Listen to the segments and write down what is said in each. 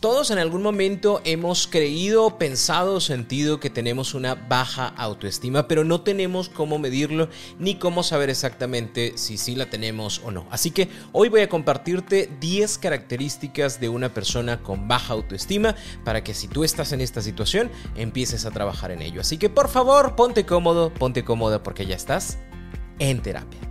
Todos en algún momento hemos creído, pensado, sentido que tenemos una baja autoestima, pero no tenemos cómo medirlo ni cómo saber exactamente si sí la tenemos o no. Así que hoy voy a compartirte 10 características de una persona con baja autoestima para que si tú estás en esta situación empieces a trabajar en ello. Así que por favor, ponte cómodo, ponte cómoda porque ya estás en terapia.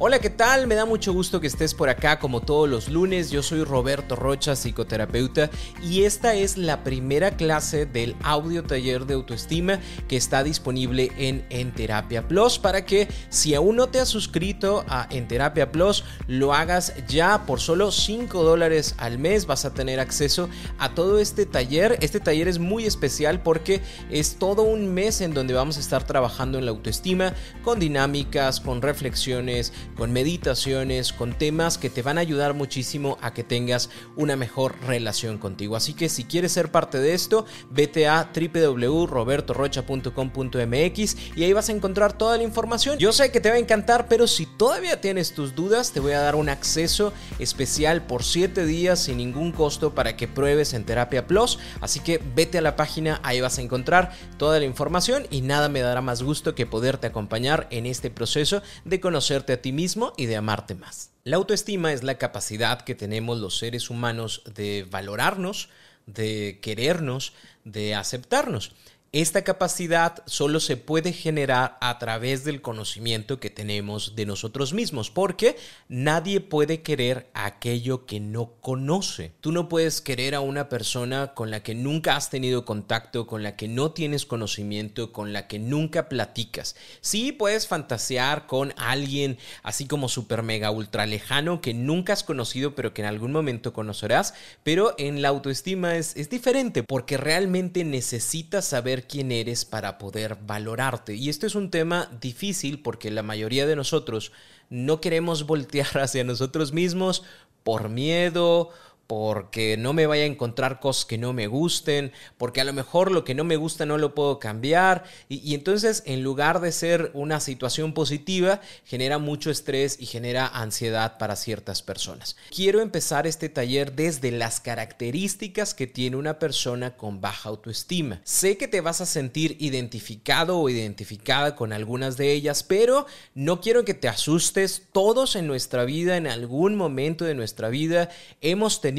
Hola, ¿qué tal? Me da mucho gusto que estés por acá como todos los lunes. Yo soy Roberto Rocha, psicoterapeuta, y esta es la primera clase del audio taller de autoestima que está disponible en En Terapia Plus para que si aún no te has suscrito a En Terapia Plus, lo hagas ya por solo 5 dólares al mes. Vas a tener acceso a todo este taller. Este taller es muy especial porque es todo un mes en donde vamos a estar trabajando en la autoestima con dinámicas, con reflexiones, con meditaciones, con temas que te van a ayudar muchísimo a que tengas una mejor relación contigo. Así que si quieres ser parte de esto, vete a www.robertorocha.com.mx y ahí vas a encontrar toda la información. Yo sé que te va a encantar, pero si todavía tienes tus dudas, te voy a dar un acceso especial por 7 días sin ningún costo para que pruebes en Terapia Plus. Así que vete a la página, ahí vas a encontrar toda la información y nada me dará más gusto que poderte acompañar en este proceso de conocerte a ti mismo y de amarte más. La autoestima es la capacidad que tenemos los seres humanos de valorarnos, de querernos, de aceptarnos. Esta capacidad solo se puede generar a través del conocimiento que tenemos de nosotros mismos, porque nadie puede querer aquello que no conoce. Tú no puedes querer a una persona con la que nunca has tenido contacto, con la que no tienes conocimiento, con la que nunca platicas. Sí, puedes fantasear con alguien así como super mega ultra lejano que nunca has conocido, pero que en algún momento conocerás, pero en la autoestima es, es diferente, porque realmente necesitas saber quién eres para poder valorarte. Y esto es un tema difícil porque la mayoría de nosotros no queremos voltear hacia nosotros mismos por miedo porque no me vaya a encontrar cosas que no me gusten, porque a lo mejor lo que no me gusta no lo puedo cambiar. Y, entonces, en lugar de ser una situación positiva, genera mucho estrés y genera ansiedad para ciertas personas. Quiero empezar este taller desde las características que tiene una persona con baja autoestima. Sé que te vas a sentir identificado o identificada con algunas de ellas, pero no quiero que te asustes. Todos en nuestra vida, en algún momento de nuestra vida, hemos tenido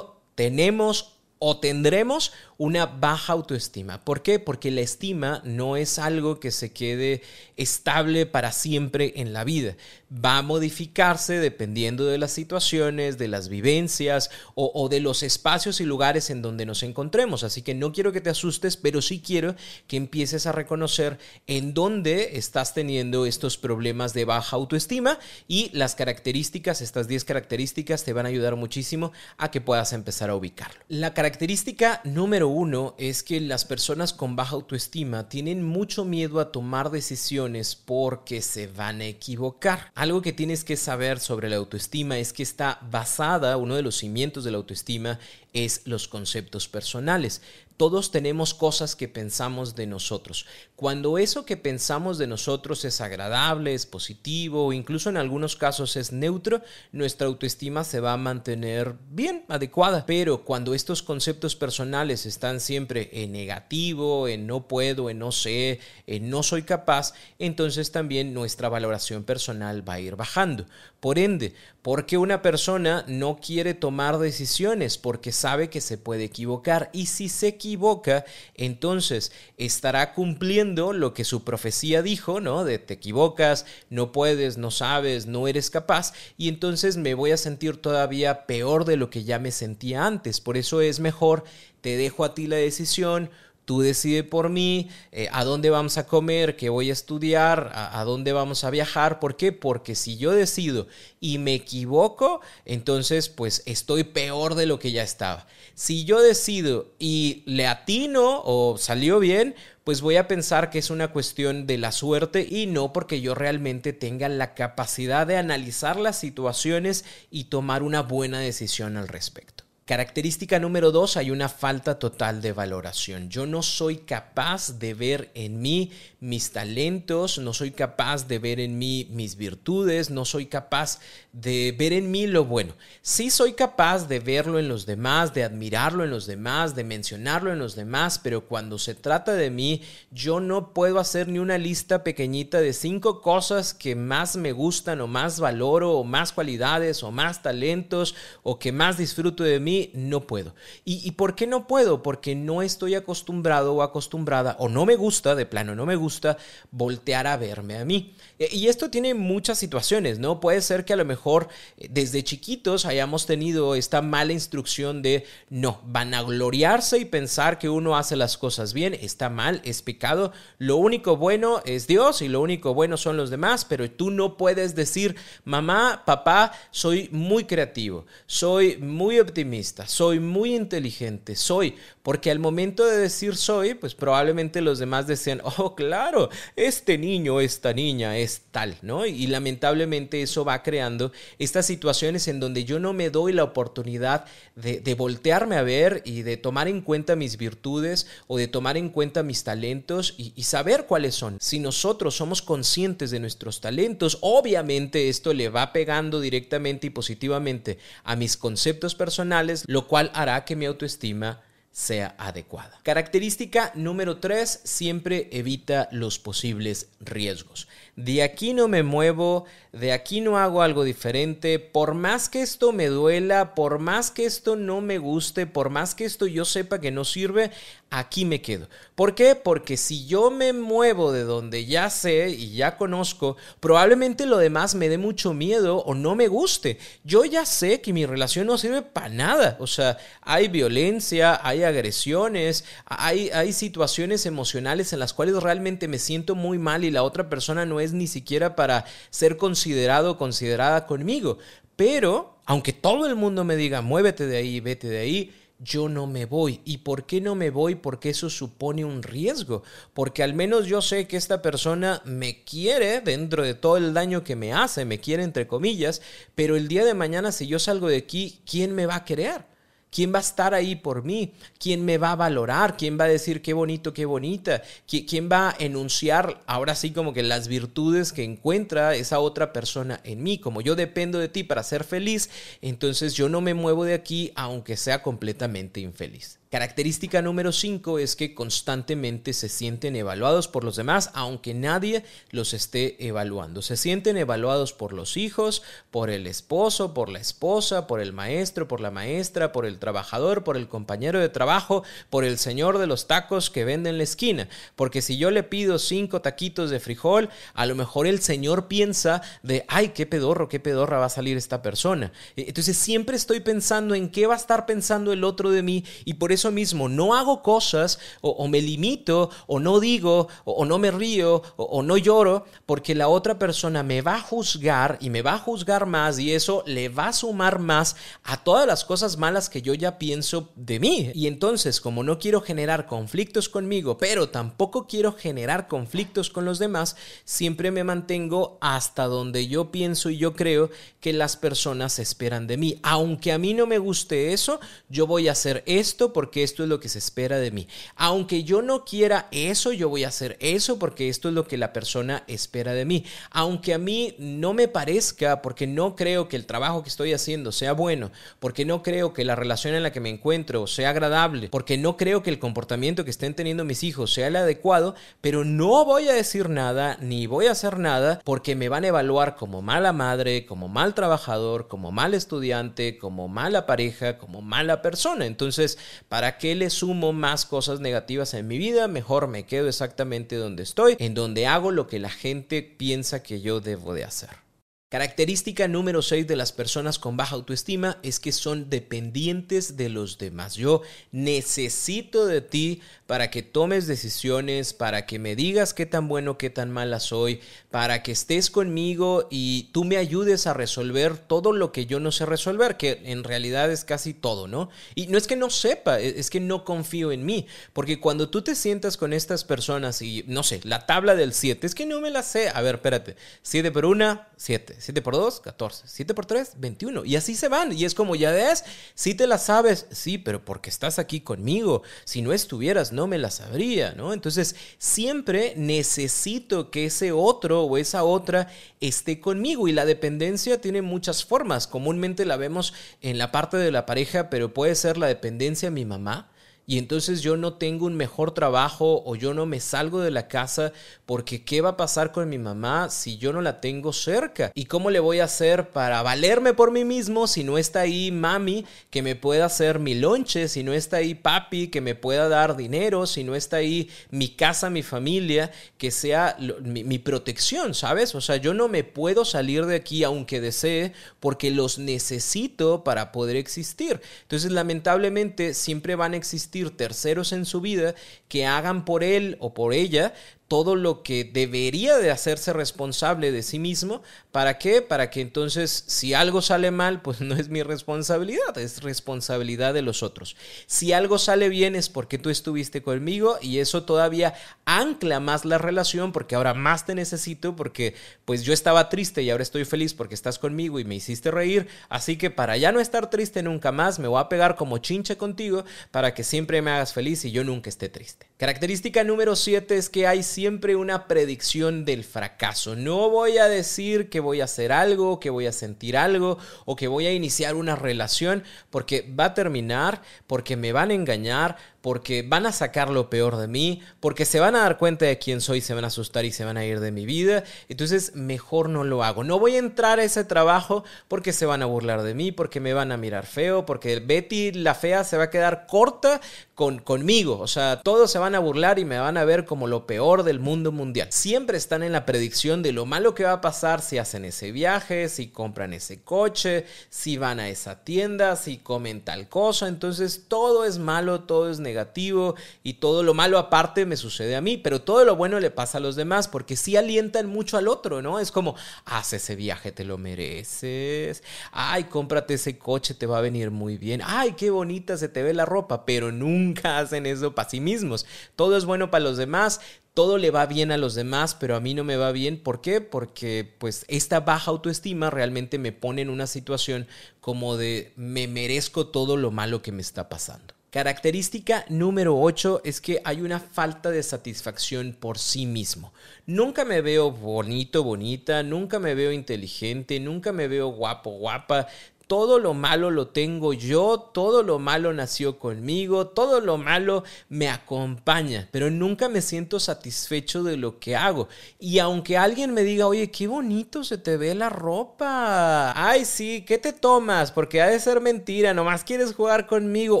tenemos o tendremos una baja autoestima. ¿Por qué? Porque la estima no es algo que se quede estable para siempre en la vida. Va a modificarse dependiendo de las situaciones, de las vivencias o, de los espacios y lugares en donde nos encontremos. Así que no quiero que te asustes, pero sí quiero que empieces a reconocer en dónde estás teniendo estos problemas de baja autoestima y las características, estas 10 características te van a ayudar muchísimo a que puedas empezar a ubicarlo. Característica número uno es que las personas con baja autoestima tienen mucho miedo a tomar decisiones porque se van a equivocar. Algo que tienes que saber sobre la autoestima es que está basada, uno de los cimientos de la autoestima es los conceptos personales. Todos tenemos cosas que pensamos de nosotros. Cuando eso que pensamos de nosotros es agradable, es positivo o incluso en algunos casos es neutro, nuestra autoestima se va a mantener bien, adecuada. Pero cuando estos conceptos personales están siempre en negativo, en no puedo, en no sé, en no soy capaz, entonces también nuestra valoración personal va a ir bajando. Por ende, porque una persona no quiere tomar decisiones? Porque sabe que se puede equivocar y si se equivoca, entonces estará cumpliendo lo que su profecía dijo, ¿no? De te equivocas, no puedes, no sabes, no eres capaz y entonces me voy a sentir todavía peor de lo que ya me sentía antes. Por eso es mejor, te dejo a ti la decisión, tú decides por mí eh, a dónde vamos a comer, qué voy a estudiar, a, dónde vamos a viajar. ¿Por qué? Porque si yo decido y me equivoco, entonces pues estoy peor de lo que ya estaba. Si yo decido y le atino o salió bien, pues voy a pensar que es una cuestión de la suerte y no porque yo realmente tenga la capacidad de analizar las situaciones y tomar una buena decisión al respecto. Característica número dos, hay una falta total de valoración. Yo no soy capaz de ver en mí mis talentos, no soy capaz de ver en mí mis virtudes, no soy capaz de ver en mí lo bueno. Sí soy capaz de verlo en los demás, de admirarlo en los demás, de mencionarlo en los demás, pero cuando se trata de mí, yo no puedo hacer ni una lista pequeñita de cinco cosas que más me gustan o más valoro o más cualidades o más talentos o que más disfruto de mí no puedo. ¿Y, por qué no puedo? Porque no estoy acostumbrado o acostumbrada, o no me gusta, de plano no me gusta, voltear a verme a mí. E, y esto tiene muchas situaciones, ¿no? Puede ser que a lo mejor eh, desde chiquitos hayamos tenido esta mala instrucción de no, van a gloriarse y pensar que uno hace las cosas bien, está mal, es pecado, lo único bueno es Dios y lo único bueno son los demás, pero tú no puedes decir, mamá, papá, soy muy creativo, soy muy optimista, soy muy inteligente, soy, porque al momento de decir soy, pues probablemente los demás decían, oh, claro, este niño, esta niña es tal, ¿no? Y lamentablemente eso va creando estas situaciones en donde yo no me doy la oportunidad de, voltearme a ver y de tomar en cuenta mis virtudes o de tomar en cuenta mis talentos y, y saber cuáles son. Si nosotros somos conscientes de nuestros talentos, obviamente esto le va pegando directamente y positivamente a mis conceptos personales, lo cual hará que mi autoestima sea adecuada. Característica número 3, siempre evita los posibles riesgos. De aquí no me muevo, de aquí no hago algo diferente, por más que esto me duela, por más que esto no me guste, por más que esto yo sepa que no sirve, aquí me quedo. ¿Por qué? Porque si yo me muevo de donde ya sé y ya conozco, probablemente lo demás me dé mucho miedo o no me guste. Yo ya sé que mi relación no sirve para nada. O sea, hay violencia, hay agresiones, hay, hay situaciones emocionales en las cuales realmente me siento muy mal y la otra persona no es ni siquiera para ser considerado o considerada conmigo. Pero, aunque todo el mundo me diga, muévete de ahí, vete de ahí, yo no me voy. ¿Y por qué no me voy? Porque eso supone un riesgo. Porque al menos yo sé que esta persona me quiere dentro de todo el daño que me hace, me quiere entre comillas, pero el día de mañana si yo salgo de aquí, ¿quién me va a querer? ¿Quién va a estar ahí por mí? ¿Quién me va a valorar? ¿Quién va a decir qué bonito, qué bonita? ¿Quién va a enunciar ahora sí como que las virtudes que encuentra esa otra persona en mí? Como yo dependo de ti para ser feliz, entonces yo no me muevo de aquí aunque sea completamente infeliz. Característica número 5 es que constantemente se sienten evaluados por los demás, aunque nadie los esté evaluando. Se sienten evaluados por los hijos, por el esposo, por la esposa, por el maestro, por la maestra, por el trabajador, por el compañero de trabajo, por el señor de los tacos que vende en la esquina. Porque si yo le pido cinco taquitos de frijol, a lo mejor el señor piensa de, ay, qué pedorro, qué pedorra va a salir esta persona. Entonces siempre estoy pensando en qué va a estar pensando el otro de mí y por eso mismo no hago cosas o, me limito o no digo o, no me río o, no lloro porque la otra persona me va a juzgar y me va a juzgar más y eso le va a sumar más a todas las cosas malas que yo ya pienso de mí. Y entonces como no quiero generar conflictos conmigo, pero tampoco quiero generar conflictos con los demás, siempre me mantengo hasta donde yo pienso y yo creo que las personas esperan de mí. Aunque a mí no me guste eso, yo voy a hacer esto porque porque esto es lo que se espera de mí. Aunque yo no quiera eso, yo voy a hacer eso porque esto es lo que la persona espera de mí. Aunque a mí no me parezca, porque no creo que el trabajo que estoy haciendo sea bueno, porque no creo que la relación en la que me encuentro sea agradable, porque no creo que el comportamiento que estén teniendo mis hijos sea el adecuado, pero no voy a decir nada ni voy a hacer nada porque me van a evaluar como mala madre, como mal trabajador, como mal estudiante, como mala pareja, como mala persona. Entonces, ¿Para qué le sumo más cosas negativas en mi vida? Mejor me quedo exactamente donde estoy, en donde hago lo que la gente piensa que yo debo de hacer. Característica número 6 de las personas con baja autoestima es que son dependientes de los demás. Yo necesito de ti para que tomes decisiones, para que me digas qué tan bueno, qué tan mala soy, para que estés conmigo y tú me ayudes a resolver todo lo que yo no sé resolver, que en realidad es casi todo, ¿no? Y no es que no sepa, e-, es que no confío en mí, porque cuando tú te sientas con estas personas y, no sé, la tabla del 7, es que no me la sé. A ver, espérate, 7 por 1, 7. 7 por 2, 14. 7 por 3, 21. Y así se van. Y es como, ya ves, si te la sabes, sí, pero porque estás aquí conmigo. Si no estuvieras, no me la sabría, ¿no? Entonces, siempre necesito que ese otro o esa otra esté conmigo. Y la dependencia tiene muchas formas. Comúnmente la vemos en la parte de la pareja, pero puede ser la dependencia a mi mamá y entonces yo no tengo un mejor trabajo o yo no me salgo de la casa porque ¿qué va a pasar con mi mamá si yo no la tengo cerca? ¿Y cómo le voy a hacer para valerme por mí mismo si no está ahí mami que me pueda hacer mi lonche, si no está ahí papi que me pueda dar dinero, si no está ahí mi casa, mi familia, que sea mi, mi protección, ¿sabes? O sea, yo no me puedo salir de aquí aunque desee porque los necesito para poder existir. Entonces, lamentablemente, siempre van a existir terceros en su vida que hagan por él o por ella todo lo que debería de hacerse responsable de sí mismo. ¿Para qué? Para que entonces si algo sale mal, pues no es mi responsabilidad, es responsabilidad de los otros. Si algo sale bien es porque tú estuviste conmigo y eso todavía ancla más la relación porque ahora más te necesito porque pues yo estaba triste y ahora estoy feliz porque estás conmigo y me hiciste reír. Así que para ya no estar triste nunca más, me voy a pegar como chinche contigo para que siempre me hagas feliz y yo nunca esté triste. Característica número 7 es que hay siempre una predicción del fracaso. No voy a decir que voy a hacer algo, que voy a sentir algo o que voy a iniciar una relación porque va a terminar, porque me van a engañar, porque van a sacar lo peor de mí, porque se van a dar cuenta de quién soy, se van a asustar y se van a ir de mi vida. Entonces, mejor no lo hago. No voy a entrar a ese trabajo porque se van a burlar de mí, porque me van a mirar feo, porque Betty la fea se va a quedar corta con, conmigo. O sea, todos se van a burlar y me van a ver como lo peor del mundo mundial. Siempre están en la predicción de lo malo que va a pasar si hacen ese viaje, si compran ese coche, si van a esa tienda, si comen tal cosa. Entonces, todo es malo, todo es negativo negativo y todo lo malo aparte me sucede a mí, pero todo lo bueno le pasa a los demás porque sí alientan mucho al otro, ¿no? Es como, haz ese viaje, te lo mereces. Ay, cómprate ese coche, te va a venir muy bien. Ay, qué bonita se te ve la ropa, pero nunca hacen eso para sí mismos. Todo es bueno para los demás, todo le va bien a los demás, pero a mí no me va bien. ¿Por qué? Porque pues esta baja autoestima realmente me pone en una situación como de me merezco todo lo malo que me está pasando. Característica número 8 es que hay una falta de satisfacción por sí mismo. Nunca me veo bonito, bonita, nunca me veo inteligente, nunca me veo guapo, guapa todo lo malo lo tengo yo, todo lo malo nació conmigo, todo lo malo me acompaña, pero nunca me siento satisfecho de lo que hago. Y aunque alguien me diga, oye, qué bonito se te ve la ropa, ay, sí, ¿qué te tomas? Porque ha de ser mentira, nomás quieres jugar conmigo,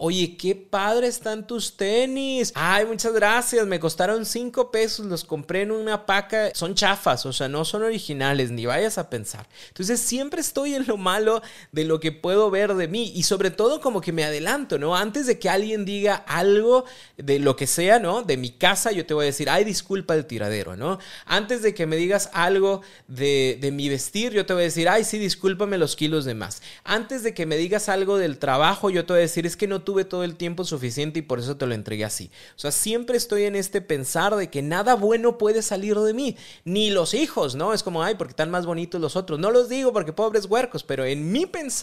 oye, qué padre están tus tenis, ay, muchas gracias, me costaron cinco pesos, los compré en una paca, son chafas, o sea, no son originales, ni vayas a pensar. Entonces siempre estoy en lo malo de lo lo que puedo ver de mí y sobre todo como que me adelanto, ¿no? Antes de que alguien diga algo de lo que sea, ¿no? De mi casa, yo te voy a decir, ay, disculpa el tiradero, ¿no? Antes de que me digas algo de, de mi vestir, yo te voy a decir, ay, sí, discúlpame los kilos de más. Antes de que me digas algo del trabajo, yo te voy a decir, es que no tuve todo el tiempo suficiente y por eso te lo entregué así. O sea, siempre estoy en este pensar de que nada bueno puede salir de mí, ni los hijos, ¿no? Es como, ay, porque están más bonitos los otros. No los digo porque pobres huercos, pero en mi pensar,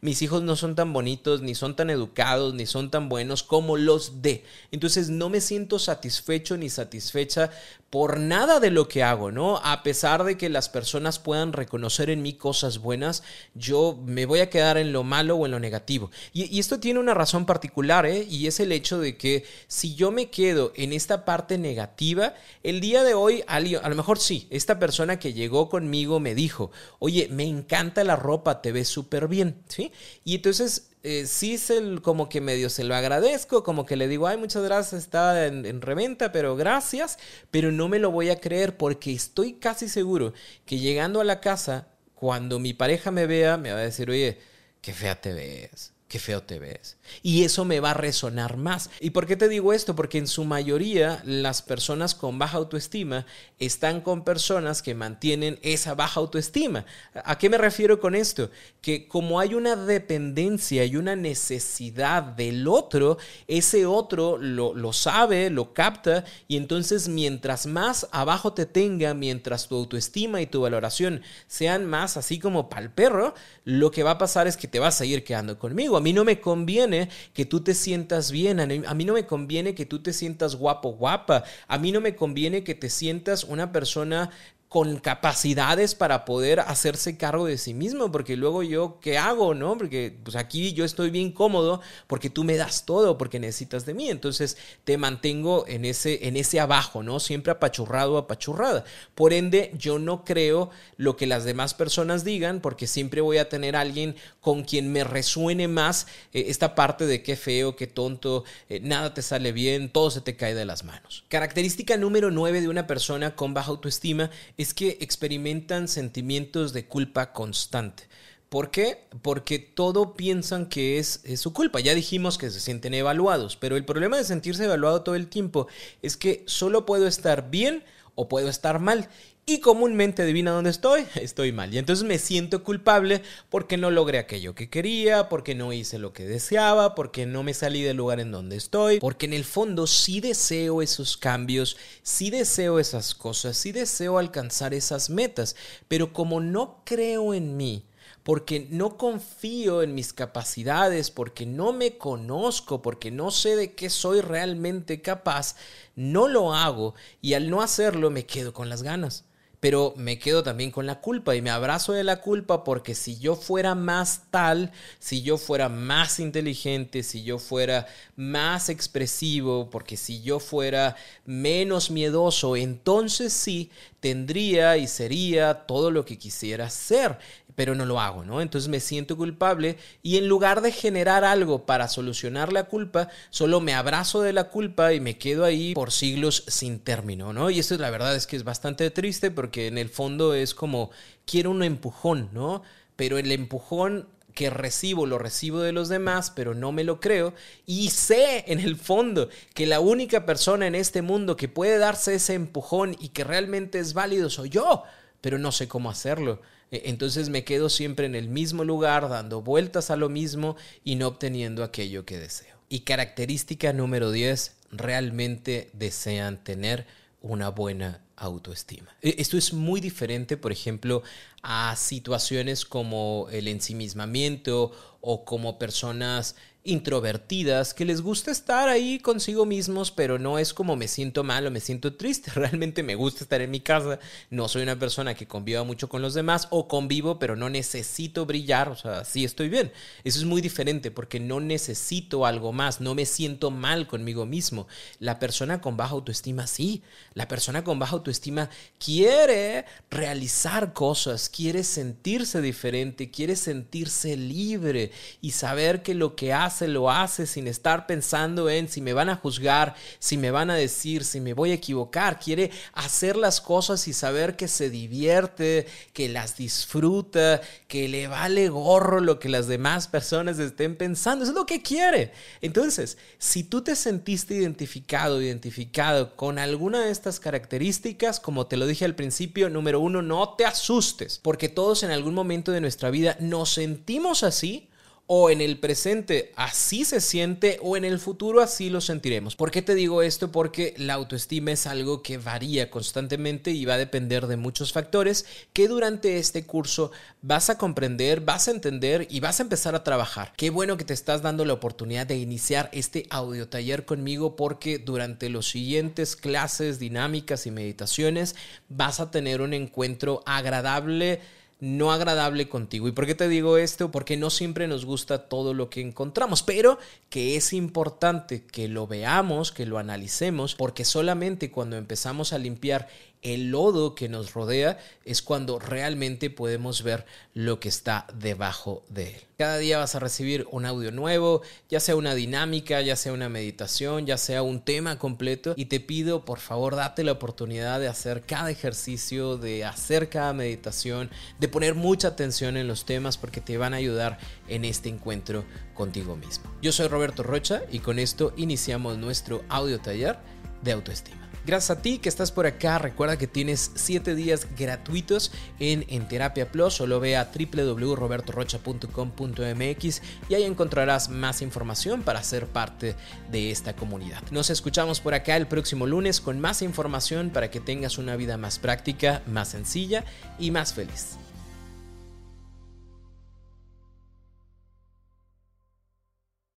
mis hijos no son tan bonitos, ni son tan educados, ni son tan buenos como los de. Entonces no me siento satisfecho ni satisfecha por nada de lo que hago, ¿no? A pesar de que las personas puedan reconocer en mí cosas buenas, yo me voy a quedar en lo malo o en lo negativo. Y, esto tiene una razón particular, ¿eh? Y es el hecho de que si yo me quedo en esta parte negativa, el día de hoy, a lo mejor sí, esta persona que llegó conmigo me dijo, oye, me encanta la ropa, te ves súper bien, ¿sí? Y entonces eh, sí se, como que medio se lo agradezco, como que le digo, ay, muchas gracias, está en, en, reventa, pero gracias, pero no me lo voy a creer porque estoy casi seguro que llegando a la casa, cuando mi pareja me vea, me va a decir, oye, qué fea te ves qué feo te ves. Y eso me va a resonar más. ¿Y por qué te digo esto? Porque en su mayoría las personas con baja autoestima están con personas que mantienen esa baja autoestima. ¿A qué me refiero con esto? Que como hay una dependencia y una necesidad del otro, ese otro lo, lo sabe, lo capta y entonces mientras más abajo te tenga, mientras tu autoestima y tu valoración sean más así como pal perro, lo que va a pasar es que te vas a ir quedando conmigo a mí no me conviene que tú te sientas bien, a mí no me conviene que tú te sientas guapo, guapa, a mí no me conviene que te sientas una persona con capacidades para poder hacerse cargo de sí mismo, porque luego yo, ¿qué hago? ¿No? Porque pues aquí yo estoy bien cómodo porque tú me das todo, porque necesitas de mí, entonces te mantengo en ese, en ese abajo, ¿no? Siempre apachurrado, apachurrada. Por ende, yo no creo lo que las demás personas digan, porque siempre voy a tener alguien con quien me resuene más eh, esta parte de qué feo, qué tonto, eh, nada te sale bien, todo se te cae de las manos. Característica número 9 de una persona con baja autoestima es que experimentan sentimientos de culpa constante. ¿Por qué? Porque todo piensan que es, su culpa. Ya dijimos que se sienten evaluados, pero el problema de sentirse evaluado todo el tiempo es que solo puedo estar bien o puedo estar mal y comúnmente adivina dónde estoy, estoy mal. Y entonces me siento culpable porque no logré aquello que quería, porque no hice lo que deseaba, porque no me salí del lugar en donde estoy, porque en el fondo sí deseo esos cambios, sí deseo esas cosas, sí deseo alcanzar esas metas, pero como no creo en mí, porque no confío en mis capacidades, porque no me conozco, porque no sé de qué soy realmente capaz, no lo hago y al no hacerlo me quedo con las ganas pero me quedo también con la culpa y me abrazo de la culpa porque si yo fuera más tal, si yo fuera más inteligente, si yo fuera más expresivo, porque si yo fuera menos miedoso, entonces sí tendría y sería todo lo que quisiera ser pero no lo hago, ¿no? Entonces me siento culpable y en lugar de generar algo para solucionar la culpa, solo me abrazo de la culpa y me quedo ahí por siglos sin término, ¿no? Y esto la verdad es que es bastante triste porque en el fondo es como quiero un empujón, ¿no? Pero el empujón que recibo, lo recibo de los demás, pero no me lo creo. Y sé en el fondo que la única persona en este mundo que puede darse ese empujón y que realmente es válido soy yo, pero no sé cómo hacerlo. E, entonces me quedo siempre en el mismo lugar, dando vueltas a lo mismo y no obteniendo aquello que deseo. Y característica número 10, realmente desean tener una buena autoestima. E, esto es muy diferente, por ejemplo, a situaciones como el ensimismamiento o como personas introvertidas que les gusta estar ahí consigo mismos, pero no es como me siento mal o me siento triste. Realmente me gusta estar en mi casa. No soy una persona que conviva mucho con los demás o convivo, pero no necesito brillar. O sea, sí estoy bien. Eso es muy diferente porque no necesito algo más. No me siento mal conmigo mismo. La persona con baja autoestima, sí. La persona con baja autoestima quiere realizar cosas, quiere sentirse diferente, quiere sentirse libre y saber que lo que hace lo hace sin estar pensando en si me van a juzgar, si me van a decir, si me voy a equivocar. Quiere hacer las cosas y saber que se divierte, que las disfruta, que le vale gorro lo que las demás personas estén pensando. Eso es lo que quiere. Entonces, si tú te sentiste identificado, identificado con alguna de estas características, como te lo dije al principio, número uno, no te asustes, porque todos en algún momento de nuestra vida nos sentimos así o en el presente así se siente o en el futuro así lo sentiremos. ¿Por qué te digo esto? Porque la autoestima es algo que varía constantemente y va a depender de muchos factores que durante este curso vas a comprender, vas a entender y vas a empezar a trabajar. Qué bueno que te estás dando la oportunidad de iniciar este audio taller conmigo porque durante los siguientes clases, dinámicas y meditaciones vas a tener un encuentro agradable no agradable contigo. ¿Y por qué te digo esto? Porque no siempre nos gusta todo lo que encontramos, pero que es importante que lo veamos, que lo analicemos, porque solamente cuando empezamos a limpiar el lodo que nos rodea, es cuando realmente podemos ver lo que está debajo de él. Cada día vas a recibir un audio nuevo, ya sea una dinámica, ya sea una meditación, ya sea un tema completo. Y te pido, por favor, date la oportunidad de hacer cada ejercicio, de hacer cada meditación, de poner mucha atención en los temas porque te van a ayudar en este encuentro contigo mismo. Yo soy Roberto Rocha y con esto iniciamos nuestro audio taller de autoestima. Gracias a ti que estás por acá. Recuerda que tienes 7 días gratuitos en, en Terapia Plus. Solo ve a www.robertorocha.com.mx y ahí encontrarás más información para ser parte de esta comunidad. Nos escuchamos por acá el próximo lunes con más información para que tengas una vida más práctica, más sencilla y más feliz.